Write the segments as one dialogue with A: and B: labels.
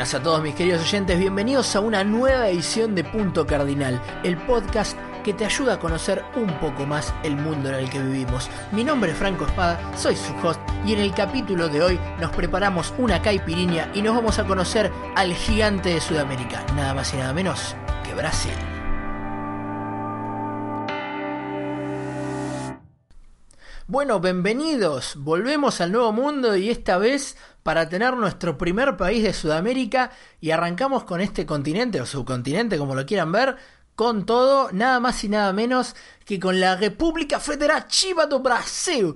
A: buenas a todos mis queridos oyentes, bienvenidos a una nueva edición de Punto Cardinal, el podcast que te ayuda a conocer un poco más el mundo en el que vivimos. Mi nombre es Franco Espada, soy su host y en el capítulo de hoy nos preparamos una caipirinha y nos vamos a conocer al gigante de Sudamérica, nada más y nada menos que Brasil. Bueno, bienvenidos. Volvemos al nuevo mundo y esta vez para tener nuestro primer país de Sudamérica y arrancamos con este continente o subcontinente como lo quieran ver, con todo, nada más y nada menos que con la República Federativa do Brasil.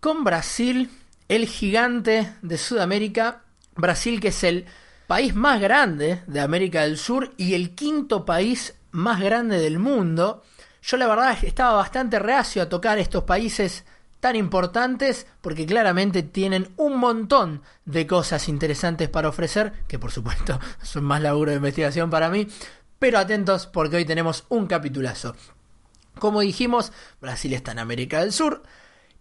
A: Con Brasil, el gigante de Sudamérica, Brasil que es el país más grande de América del Sur y el quinto país más grande del mundo. Yo la verdad estaba bastante reacio a tocar estos países tan importantes porque claramente tienen un montón de cosas interesantes para ofrecer, que por supuesto son más laburo de investigación para mí, pero atentos porque hoy tenemos un capitulazo. Como dijimos, Brasil está en América del Sur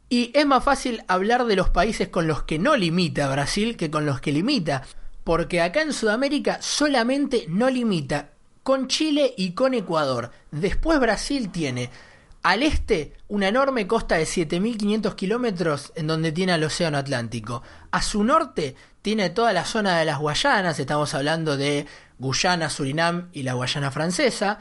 A: y es más fácil hablar de los países con los que no limita Brasil que con los que limita, porque acá en Sudamérica solamente no limita con Chile y con Ecuador. Después Brasil tiene al este, una enorme costa de 7.500 kilómetros en donde tiene el Océano Atlántico. A su norte tiene toda la zona de las Guayanas, estamos hablando de Guyana, Surinam y la Guayana francesa.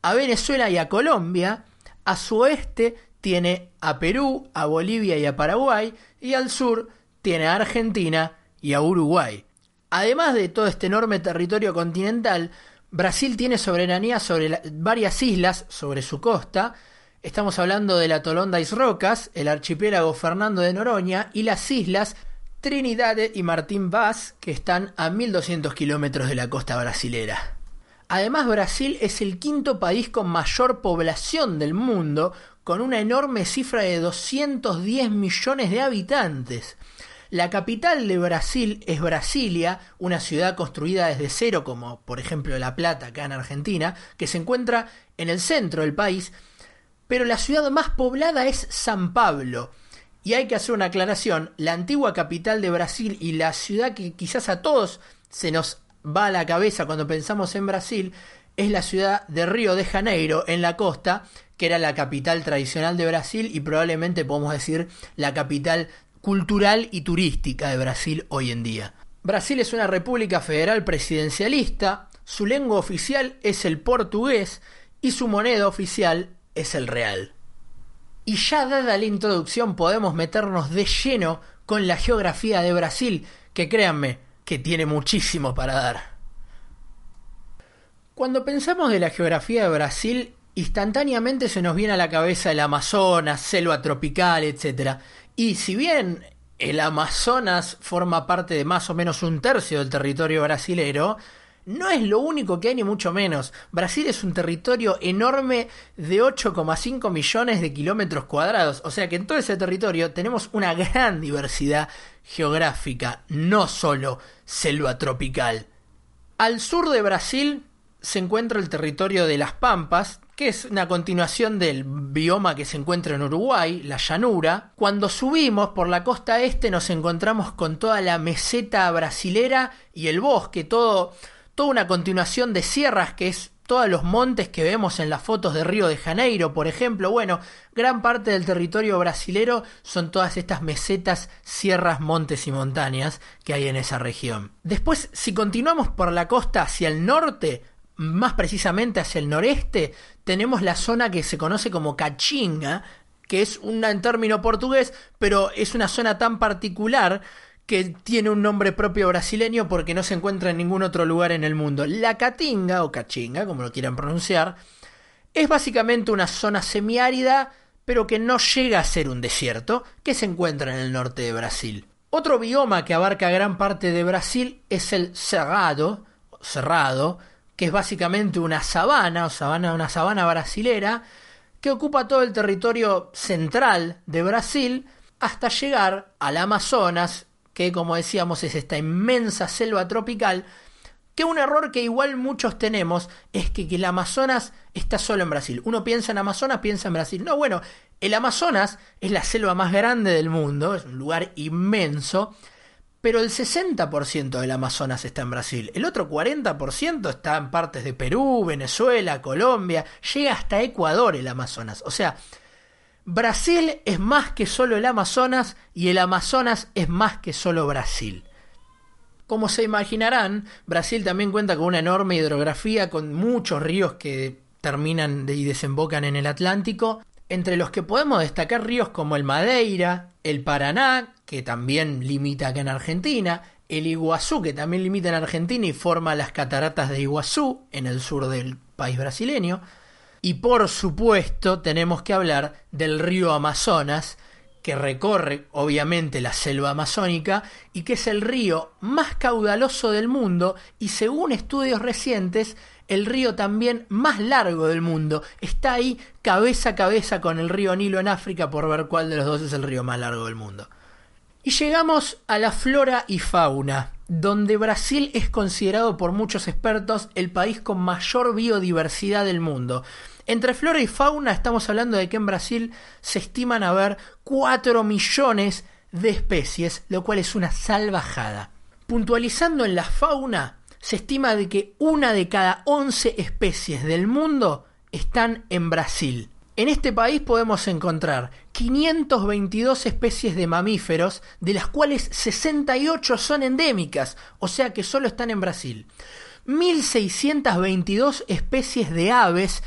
A: A Venezuela y a Colombia. A su oeste tiene a Perú, a Bolivia y a Paraguay. Y al sur tiene a Argentina y a Uruguay. Además de todo este enorme territorio continental, Brasil tiene soberanía sobre varias islas sobre su costa, Estamos hablando de la Tolonda Rocas, el archipiélago Fernando de Noroña y las islas Trinidad y Martín Vaz, que están a 1200 kilómetros de la costa brasilera. Además, Brasil es el quinto país con mayor población del mundo, con una enorme cifra de 210 millones de habitantes. La capital de Brasil es Brasilia, una ciudad construida desde cero, como por ejemplo La Plata, acá en Argentina, que se encuentra en el centro del país pero la ciudad más poblada es San Pablo. Y hay que hacer una aclaración, la antigua capital de Brasil y la ciudad que quizás a todos se nos va a la cabeza cuando pensamos en Brasil, es la ciudad de Río de Janeiro, en la costa, que era la capital tradicional de Brasil y probablemente podemos decir la capital cultural y turística de Brasil hoy en día. Brasil es una república federal presidencialista, su lengua oficial es el portugués y su moneda oficial es el real. Y ya dada la introducción podemos meternos de lleno con la geografía de Brasil, que créanme, que tiene muchísimo para dar. Cuando pensamos de la geografía de Brasil, instantáneamente se nos viene a la cabeza el Amazonas, selva tropical, etc. Y si bien el Amazonas forma parte de más o menos un tercio del territorio brasilero, no es lo único que hay ni mucho menos. Brasil es un territorio enorme de 8,5 millones de kilómetros cuadrados. O sea que en todo ese territorio tenemos una gran diversidad geográfica, no solo selva tropical. Al sur de Brasil se encuentra el territorio de las Pampas, que es una continuación del bioma que se encuentra en Uruguay, la llanura. Cuando subimos por la costa este nos encontramos con toda la meseta brasilera y el bosque, todo toda una continuación de sierras que es todos los montes que vemos en las fotos de Río de Janeiro, por ejemplo. Bueno, gran parte del territorio brasilero son todas estas mesetas, sierras, montes y montañas que hay en esa región. Después, si continuamos por la costa hacia el norte, más precisamente hacia el noreste, tenemos la zona que se conoce como Cachinga, que es un término portugués, pero es una zona tan particular que tiene un nombre propio brasileño porque no se encuentra en ningún otro lugar en el mundo. La Caatinga, o Cachinga, como lo quieran pronunciar, es básicamente una zona semiárida, pero que no llega a ser un desierto, que se encuentra en el norte de Brasil. Otro bioma que abarca gran parte de Brasil es el cerrado, cerrado, que es básicamente una sabana, o sabana, una sabana brasilera, que ocupa todo el territorio central de Brasil hasta llegar al Amazonas que como decíamos es esta inmensa selva tropical, que un error que igual muchos tenemos es que, el Amazonas está solo en Brasil. Uno piensa en Amazonas, piensa en Brasil. No, bueno, el Amazonas es la selva más grande del mundo, es un lugar inmenso, pero el 60% del Amazonas está en Brasil. El otro 40% está en partes de Perú, Venezuela, Colombia, llega hasta Ecuador el Amazonas. O sea, Brasil es más que solo el Amazonas y el Amazonas es más que solo Brasil. Como se imaginarán, Brasil también cuenta con una enorme hidrografía, con muchos ríos que terminan y desembocan en el Atlántico, entre los que podemos destacar ríos como el Madeira, el Paraná, que también limita acá en Argentina, el Iguazú, que también limita en Argentina y forma las cataratas de Iguazú, en el sur del país brasileño, y por supuesto tenemos que hablar del río Amazonas, que recorre obviamente la selva amazónica y que es el río más caudaloso del mundo y según estudios recientes el río también más largo del mundo. Está ahí cabeza a cabeza con el río Nilo en África por ver cuál de los dos es el río más largo del mundo. Y llegamos a la flora y fauna, donde Brasil es considerado por muchos expertos el país con mayor biodiversidad del mundo. Entre flora y fauna estamos hablando de que en Brasil se estiman haber 4 millones de especies, lo cual es una salvajada. Puntualizando en la fauna, se estima de que una de cada 11 especies del mundo están en Brasil. En este país podemos encontrar 522 especies de mamíferos, de las cuales 68 son endémicas, o sea que solo están en Brasil. 1622 especies de aves,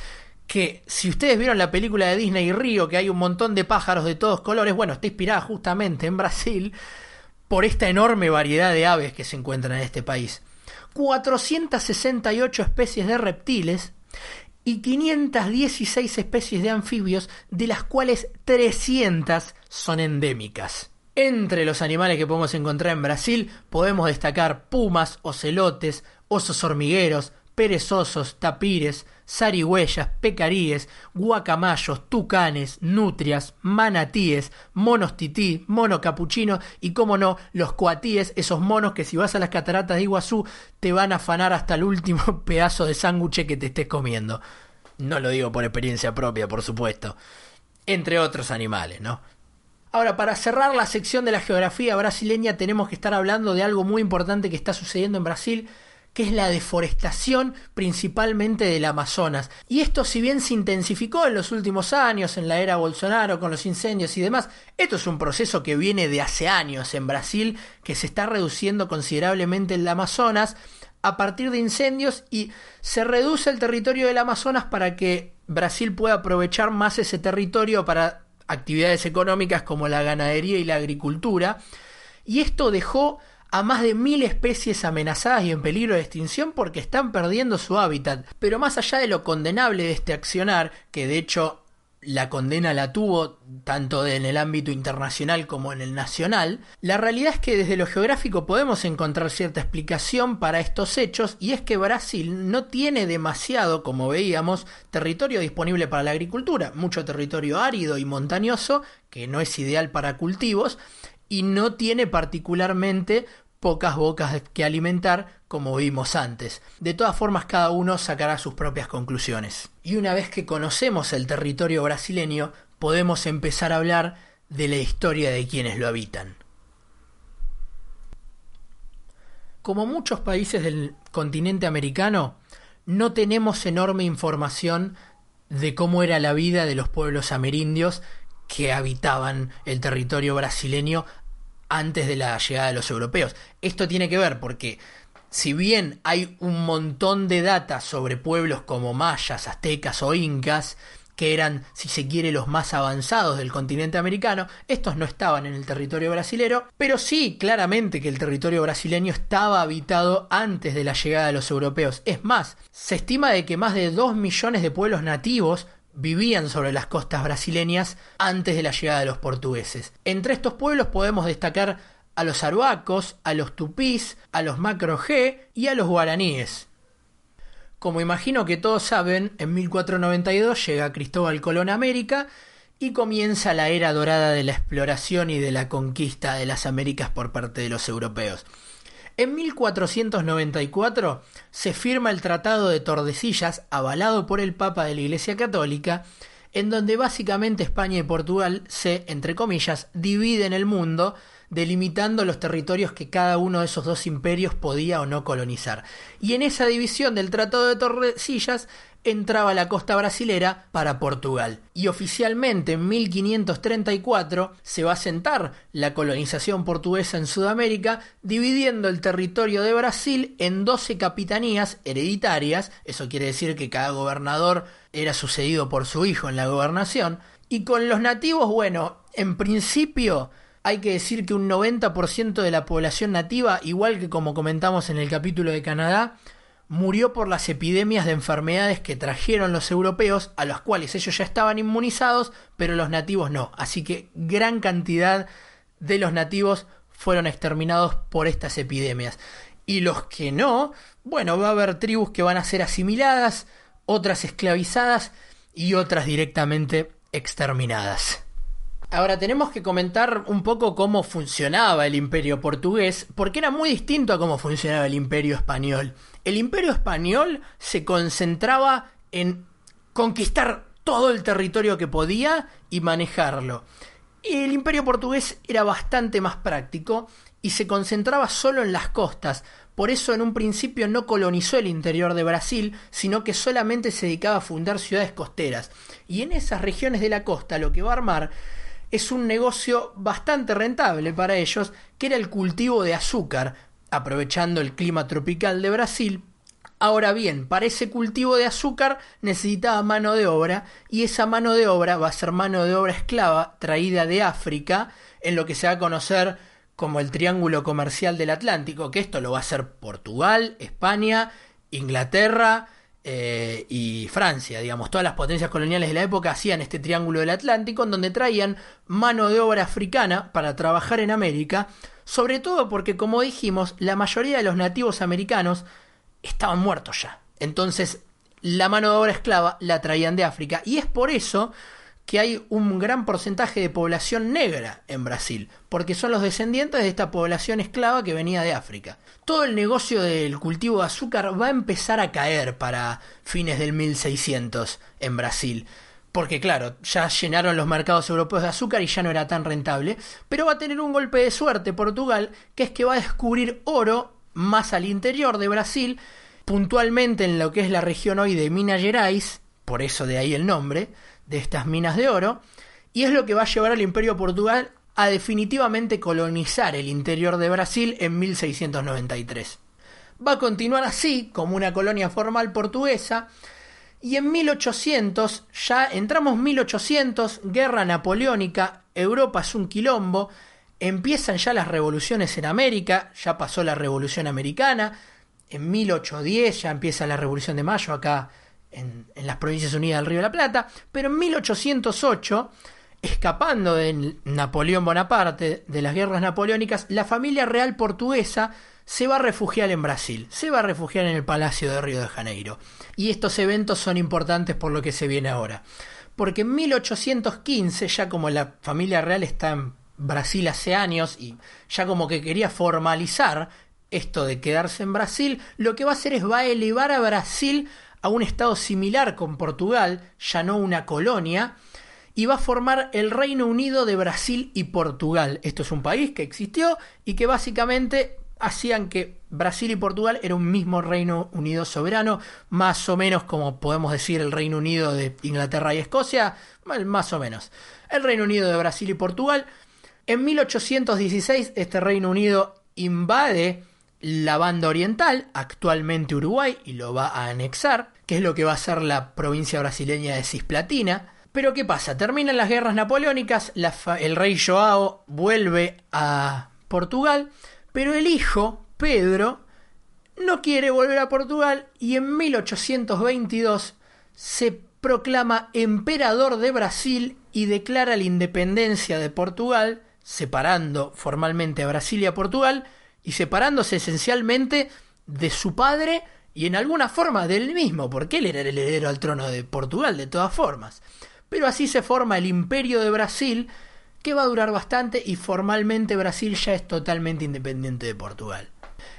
A: que si ustedes vieron la película de Disney Río, que hay un montón de pájaros de todos colores, bueno, está inspirada justamente en Brasil por esta enorme variedad de aves que se encuentran en este país. 468 especies de reptiles y 516 especies de anfibios, de las cuales 300 son endémicas. Entre los animales que podemos encontrar en Brasil podemos destacar pumas, ocelotes, osos hormigueros, perezosos, tapires, zarigüeyas, pecaríes, guacamayos, tucanes, nutrias, manatíes, monos tití, mono capuchino y, como no, los coatíes, esos monos que si vas a las cataratas de Iguazú te van a afanar hasta el último pedazo de sándwich que te estés comiendo. No lo digo por experiencia propia, por supuesto. Entre otros animales, ¿no? Ahora, para cerrar la sección de la geografía brasileña, tenemos que estar hablando de algo muy importante que está sucediendo en Brasil que es la deforestación principalmente del Amazonas. Y esto si bien se intensificó en los últimos años, en la era Bolsonaro, con los incendios y demás, esto es un proceso que viene de hace años en Brasil, que se está reduciendo considerablemente el Amazonas a partir de incendios y se reduce el territorio del Amazonas para que Brasil pueda aprovechar más ese territorio para actividades económicas como la ganadería y la agricultura. Y esto dejó a más de mil especies amenazadas y en peligro de extinción porque están perdiendo su hábitat. Pero más allá de lo condenable de este accionar, que de hecho la condena la tuvo tanto en el ámbito internacional como en el nacional, la realidad es que desde lo geográfico podemos encontrar cierta explicación para estos hechos y es que Brasil no tiene demasiado, como veíamos, territorio disponible para la agricultura, mucho territorio árido y montañoso que no es ideal para cultivos y no tiene particularmente pocas bocas que alimentar como vimos antes. De todas formas cada uno sacará sus propias conclusiones. Y una vez que conocemos el territorio brasileño, podemos empezar a hablar de la historia de quienes lo habitan. Como muchos países del continente americano, no tenemos enorme información de cómo era la vida de los pueblos amerindios que habitaban el territorio brasileño antes de la llegada de los europeos. Esto tiene que ver porque si bien hay un montón de data sobre pueblos como mayas, aztecas o incas, que eran, si se quiere, los más avanzados del continente americano, estos no estaban en el territorio brasilero, pero sí claramente que el territorio brasileño estaba habitado antes de la llegada de los europeos. Es más, se estima de que más de 2 millones de pueblos nativos vivían sobre las costas brasileñas antes de la llegada de los portugueses. Entre estos pueblos podemos destacar a los aruacos, a los tupís, a los macro-G y a los guaraníes. Como imagino que todos saben, en 1492 llega Cristóbal Colón a América y comienza la era dorada de la exploración y de la conquista de las Américas por parte de los europeos. En 1494 se firma el Tratado de Tordesillas, avalado por el Papa de la Iglesia Católica, en donde básicamente España y Portugal se, entre comillas, dividen el mundo, delimitando los territorios que cada uno de esos dos imperios podía o no colonizar. Y en esa división del Tratado de Torrecillas entraba la costa brasilera para Portugal. Y oficialmente en 1534 se va a sentar la colonización portuguesa en Sudamérica, dividiendo el territorio de Brasil en 12 capitanías hereditarias, eso quiere decir que cada gobernador era sucedido por su hijo en la gobernación, y con los nativos, bueno, en principio hay que decir que un 90% de la población nativa, igual que como comentamos en el capítulo de Canadá, murió por las epidemias de enfermedades que trajeron los europeos, a los cuales ellos ya estaban inmunizados, pero los nativos no. Así que gran cantidad de los nativos fueron exterminados por estas epidemias. Y los que no, bueno, va a haber tribus que van a ser asimiladas, otras esclavizadas y otras directamente exterminadas. Ahora tenemos que comentar un poco cómo funcionaba el imperio portugués, porque era muy distinto a cómo funcionaba el imperio español. El imperio español se concentraba en conquistar todo el territorio que podía y manejarlo. El imperio portugués era bastante más práctico y se concentraba solo en las costas, por eso en un principio no colonizó el interior de Brasil, sino que solamente se dedicaba a fundar ciudades costeras. Y en esas regiones de la costa lo que va a armar es un negocio bastante rentable para ellos, que era el cultivo de azúcar, aprovechando el clima tropical de Brasil. Ahora bien, para ese cultivo de azúcar necesitaba mano de obra y esa mano de obra va a ser mano de obra esclava traída de África en lo que se va a conocer como el Triángulo Comercial del Atlántico, que esto lo va a hacer Portugal, España, Inglaterra, eh, y Francia, digamos, todas las potencias coloniales de la época hacían este triángulo del Atlántico en donde traían mano de obra africana para trabajar en América, sobre todo porque, como dijimos, la mayoría de los nativos americanos estaban muertos ya. Entonces, la mano de obra esclava la traían de África y es por eso que hay un gran porcentaje de población negra en Brasil, porque son los descendientes de esta población esclava que venía de África. Todo el negocio del cultivo de azúcar va a empezar a caer para fines del 1600 en Brasil. Porque claro, ya llenaron los mercados europeos de azúcar y ya no era tan rentable. Pero va a tener un golpe de suerte Portugal, que es que va a descubrir oro más al interior de Brasil, puntualmente en lo que es la región hoy de Minas Gerais, por eso de ahí el nombre, de estas minas de oro, y es lo que va a llevar al Imperio Portugal a definitivamente colonizar el interior de Brasil en 1693. Va a continuar así, como una colonia formal portuguesa, y en 1800, ya entramos 1800, guerra napoleónica, Europa es un quilombo, empiezan ya las revoluciones en América, ya pasó la revolución americana, en 1810 ya empieza la revolución de mayo acá en, las Provincias Unidas del Río de la Plata, pero en 1808, escapando de Napoleón Bonaparte, de las guerras napoleónicas, la familia real portuguesa se va a refugiar en Brasil, se va a refugiar en el Palacio de Río de Janeiro. Y estos eventos son importantes por lo que se viene ahora. Porque en 1815, ya como la familia real está en Brasil hace años y ya como que quería formalizar esto de quedarse en Brasil, lo que va a hacer es va a elevar a Brasil a un estado similar con Portugal, ya no una colonia, y va a formar el Reino Unido de Brasil y Portugal. Esto es un país que existió y que básicamente hacían que Brasil y Portugal era un mismo Reino Unido soberano, más o menos como podemos decir el Reino Unido de Inglaterra y Escocia, más o menos. El Reino Unido de Brasil y Portugal. En 1816 este Reino Unido invade la banda oriental, actualmente Uruguay, y lo va a anexar, que es lo que va a ser la provincia brasileña de Cisplatina. Pero ¿qué pasa? Terminan las guerras napoleónicas, el rey Joao vuelve a Portugal, pero el hijo, Pedro, no quiere volver a Portugal y en 1822 se proclama emperador de Brasil y declara la independencia de Portugal, separando formalmente a Brasil y a Portugal, y separándose esencialmente de su padre y en alguna forma del mismo, porque él era el heredero al trono de Portugal de todas formas. Pero así se forma el imperio de Brasil, que va a durar bastante y formalmente Brasil ya es totalmente independiente de Portugal.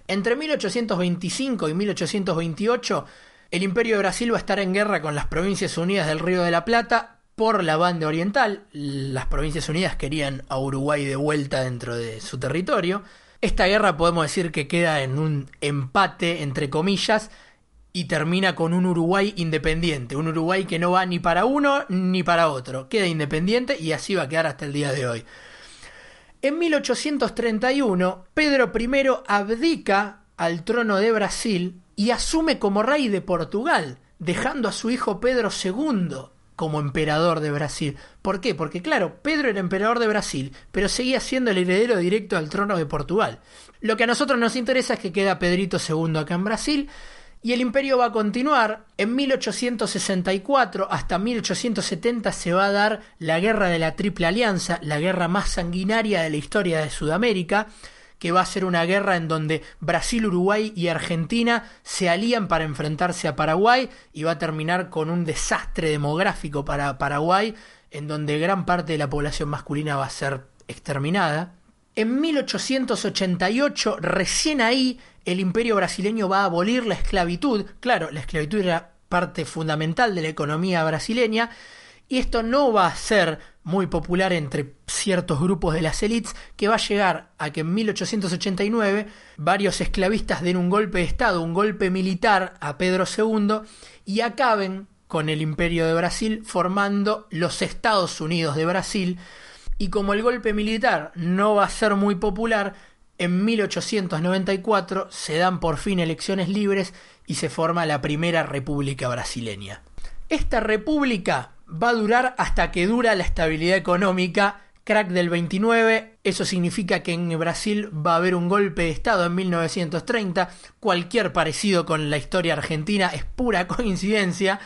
A: Entre 1825 y 1828, el imperio de Brasil va a estar en guerra con las provincias unidas del Río de la Plata por la banda oriental. Las Provincias Unidas querían a Uruguay de vuelta dentro de su territorio. Esta guerra podemos decir que queda en un empate, entre comillas, y termina con un Uruguay independiente, un Uruguay que no va ni para uno ni para otro, queda independiente y así va a quedar hasta el día de hoy. En 1831, Pedro I abdica al trono de Brasil y asume como rey de Portugal, dejando a su hijo Pedro II como emperador de Brasil. ¿Por qué? Porque claro, Pedro era emperador de Brasil, pero seguía siendo el heredero directo al trono de Portugal. Lo que a nosotros nos interesa es que queda Pedrito II acá en Brasil y el imperio va a continuar. En 1864 hasta 1870 se va a dar la guerra de la Triple Alianza, la guerra más sanguinaria de la historia de Sudamérica, que va a ser una guerra en donde Brasil, Uruguay y Argentina se alían para enfrentarse a Paraguay y va a terminar con un desastre demográfico para Paraguay, en donde gran parte de la población masculina va a ser exterminada. En 1888, recién ahí, el imperio brasileño va a abolir la esclavitud. Claro, la esclavitud era parte fundamental de la economía brasileña y esto no va a ser muy popular entre ciertos grupos de las élites que va a llegar a que en 1889 varios esclavistas den un golpe de Estado, un golpe militar a Pedro II y acaben con el imperio de Brasil formando los Estados Unidos de Brasil y como el golpe militar no va a ser muy popular, en 1894 se dan por fin elecciones libres y se forma la primera república brasileña. Esta república va a durar hasta que dura la estabilidad económica. Crack del 29, eso significa que en Brasil va a haber un golpe de Estado en 1930. Cualquier parecido con la historia argentina es pura coincidencia.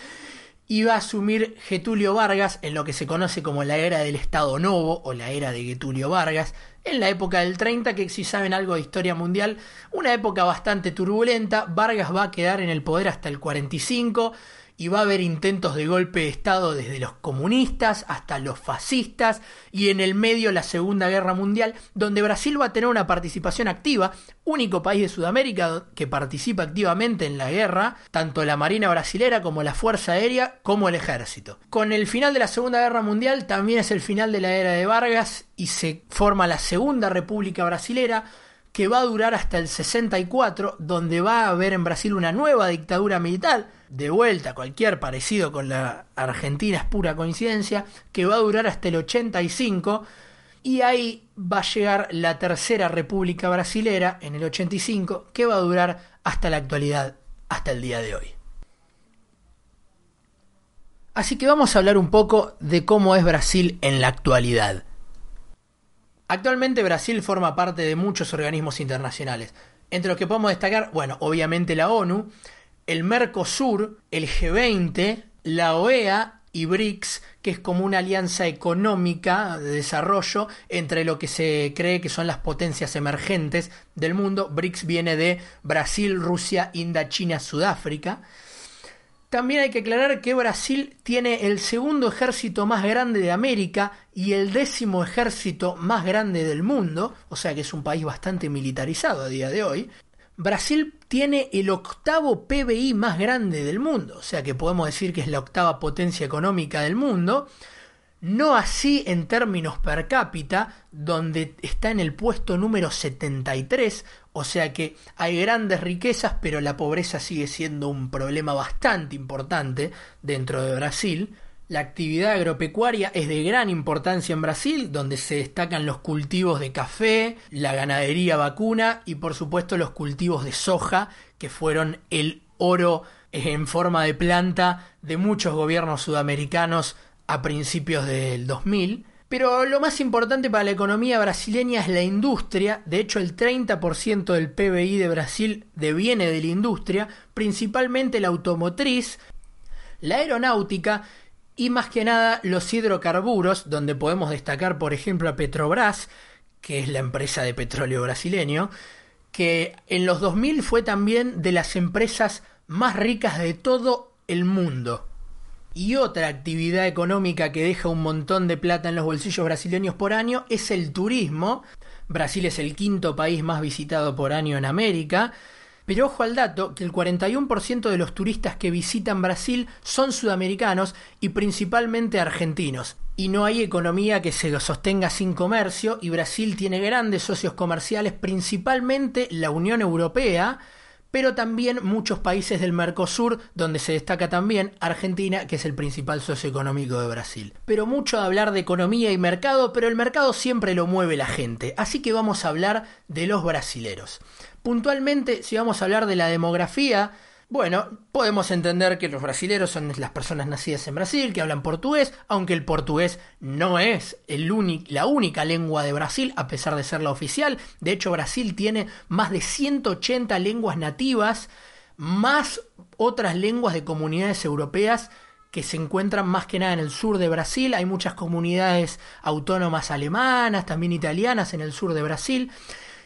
A: Y va a asumir Getulio Vargas en lo que se conoce como la era del Estado Novo o la era de Getulio Vargas, en la época del 30, que si saben algo de historia mundial, una época bastante turbulenta, Vargas va a quedar en el poder hasta el 45 y va a haber intentos de golpe de Estado desde los comunistas hasta los fascistas y en el medio la Segunda Guerra Mundial, donde Brasil va a tener una participación activa, único país de Sudamérica que participa activamente en la guerra, tanto la Marina Brasilera como la Fuerza Aérea como el Ejército. Con el final de la Segunda Guerra Mundial también es el final de la era de Vargas y se forma la Segunda República Brasilera, que va a durar hasta el 64, donde va a haber en Brasil una nueva dictadura militar, de vuelta, cualquier parecido con la Argentina es pura coincidencia, que va a durar hasta el 85 y ahí va a llegar la tercera República Brasilera en el 85, que va a durar hasta la actualidad, hasta el día de hoy. Así que vamos a hablar un poco de cómo es Brasil en la actualidad. Actualmente Brasil forma parte de muchos organismos internacionales, entre los que podemos destacar, bueno, obviamente la ONU, el Mercosur, el G20, la OEA y BRICS, que es como una alianza económica de desarrollo entre lo que se cree que son las potencias emergentes del mundo. BRICS viene de Brasil, Rusia, India, China, Sudáfrica. También hay que aclarar que Brasil tiene el segundo ejército más grande de América y el décimo ejército más grande del mundo, o sea que es un país bastante militarizado a día de hoy. Brasil tiene el octavo PBI más grande del mundo, o sea que podemos decir que es la octava potencia económica del mundo, no así en términos per cápita, donde está en el puesto número 73, o sea que hay grandes riquezas, pero la pobreza sigue siendo un problema bastante importante dentro de Brasil. La actividad agropecuaria es de gran importancia en Brasil, donde se destacan los cultivos de café, la ganadería vacuna y por supuesto los cultivos de soja, que fueron el oro en forma de planta de muchos gobiernos sudamericanos a principios del 2000. Pero lo más importante para la economía brasileña es la industria. De hecho, el 30% del PBI de Brasil deviene de la industria, principalmente la automotriz, la aeronáutica y más que nada los hidrocarburos, donde podemos destacar por ejemplo a Petrobras, que es la empresa de petróleo brasileño, que en los 2000 fue también de las empresas más ricas de todo el mundo. Y otra actividad económica que deja un montón de plata en los bolsillos brasileños por año es el turismo. Brasil es el quinto país más visitado por año en América. Pero ojo al dato que el 41% de los turistas que visitan Brasil son sudamericanos y principalmente argentinos. Y no hay economía que se sostenga sin comercio y Brasil tiene grandes socios comerciales, principalmente la Unión Europea, pero también muchos países del Mercosur, donde se destaca también Argentina, que es el principal socio económico de Brasil. Pero mucho hablar de economía y mercado, pero el mercado siempre lo mueve la gente, así que vamos a hablar de los brasileros. Puntualmente, si vamos a hablar de la demografía, bueno, podemos entender que los brasileros son las personas nacidas en Brasil, que hablan portugués, aunque el portugués no es la única lengua de Brasil, a pesar de ser la oficial. De hecho, Brasil tiene más de 180 lenguas nativas, más otras lenguas de comunidades europeas que se encuentran más que nada en el sur de Brasil. Hay muchas comunidades autónomas alemanas, también italianas en el sur de Brasil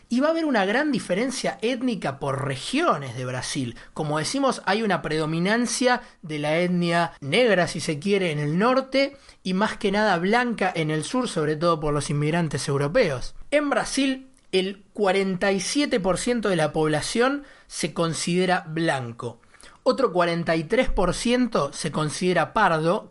A: y va a haber una gran diferencia étnica por regiones de Brasil. Como decimos, hay una predominancia de la etnia negra, si se quiere, en el norte y más que nada blanca en el sur, sobre todo por los inmigrantes europeos. En Brasil, el 47% de la población se considera blanco. Otro 43% se considera pardo,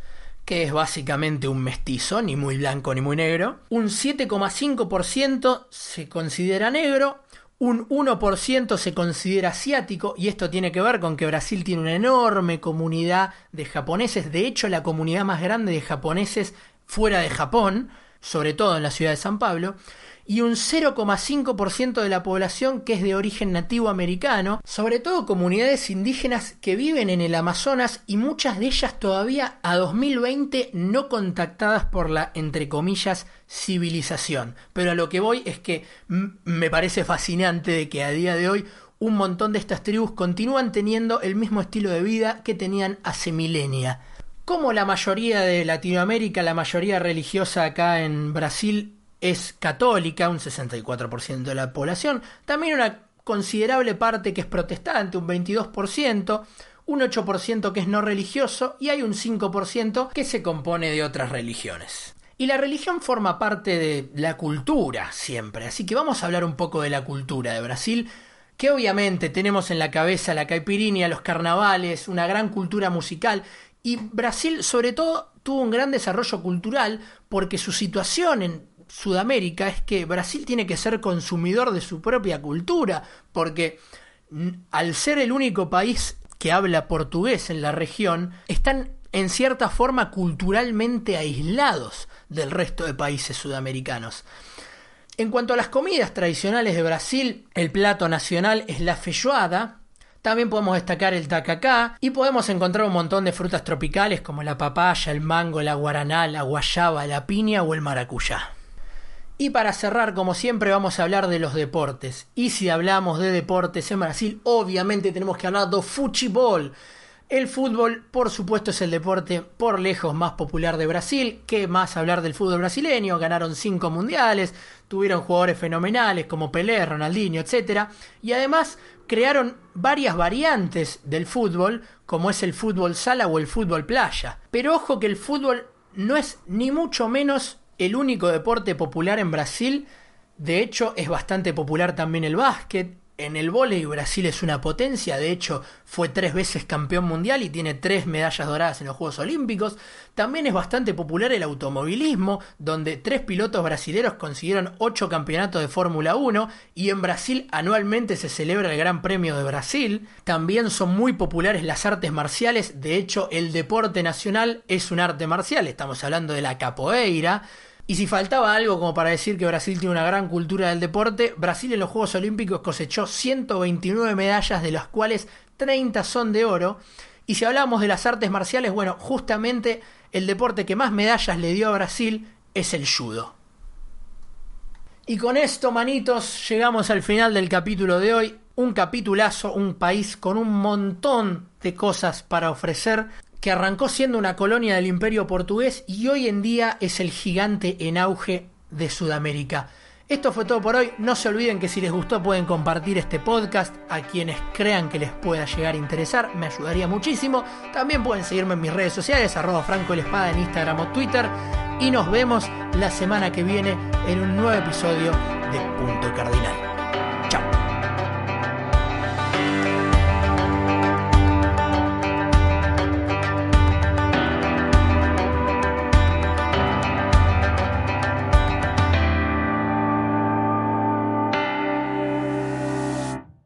A: que es básicamente un mestizo, ni muy blanco ni muy negro. Un 7,5% se considera negro, un 1% se considera asiático y esto tiene que ver con que Brasil tiene una enorme comunidad de japoneses, de hecho la comunidad más grande de japoneses fuera de Japón, sobre todo en la ciudad de San Pablo, y un 0,5% de la población que es de origen nativo americano, sobre todo comunidades indígenas que viven en el Amazonas y muchas de ellas todavía a 2020 no contactadas por la, entre comillas, civilización. Pero a lo que voy es que me parece fascinante de que a día de hoy un montón de estas tribus continúan teniendo el mismo estilo de vida que tenían hace milenia. Como la mayoría de Latinoamérica, la mayoría religiosa acá en Brasil es católica, un 64% de la población, también una considerable parte que es protestante, un 22%, un 8% que es no religioso y hay un 5% que se compone de otras religiones. Y la religión forma parte de la cultura siempre, así que vamos a hablar un poco de la cultura de Brasil, que obviamente tenemos en la cabeza la caipirinha, los carnavales, una gran cultura musical, y Brasil sobre todo tuvo un gran desarrollo cultural porque su situación en Sudamérica es que Brasil tiene que ser consumidor de su propia cultura, porque al ser el único país que habla portugués en la región, están en cierta forma culturalmente aislados del resto de países sudamericanos. En cuanto a las comidas tradicionales de Brasil, el plato nacional es la feijoada, también podemos destacar el tacacá y podemos encontrar un montón de frutas tropicales como la papaya, el mango, la guaraná, la guayaba, la piña o el maracuyá. Y para cerrar, como siempre, vamos a hablar de los deportes. Y si hablamos de deportes en Brasil, obviamente tenemos que hablar de fútbol. El fútbol, por supuesto, es el deporte por lejos más popular de Brasil. ¿Qué más hablar del fútbol brasileño? Ganaron cinco mundiales, tuvieron jugadores fenomenales como Pelé, Ronaldinho, etc. Y además crearon varias variantes del fútbol, como es el fútbol sala o el fútbol playa. Pero ojo que el fútbol no es ni mucho menos el único deporte popular en Brasil. De hecho, es bastante popular también el básquet. En el vóley Brasil es una potencia, de hecho fue tres veces campeón mundial y tiene tres medallas doradas en los Juegos Olímpicos. También es bastante popular el automovilismo, donde tres pilotos brasileños consiguieron ocho campeonatos de Fórmula 1 y en Brasil anualmente se celebra el Gran Premio de Brasil. También son muy populares las artes marciales, de hecho el deporte nacional es un arte marcial, estamos hablando de la capoeira. Y si faltaba algo como para decir que Brasil tiene una gran cultura del deporte, Brasil en los Juegos Olímpicos cosechó 129 medallas, de las cuales 30 son de oro. Y si hablamos de las artes marciales, bueno, justamente el deporte que más medallas le dio a Brasil es el judo. Y con esto, manitos, llegamos al final del capítulo de hoy. Un capitulazo, un país con un montón de cosas para ofrecer que arrancó siendo una colonia del imperio portugués y hoy en día es el gigante en auge de Sudamérica. Esto fue todo por hoy. No se olviden que si les gustó pueden compartir este podcast a quienes crean que les pueda llegar a interesar. Me ayudaría muchísimo. También pueden seguirme en mis redes sociales, arroba Franco en Instagram o Twitter. Y nos vemos la semana que viene en un nuevo episodio de Punto Cardinal.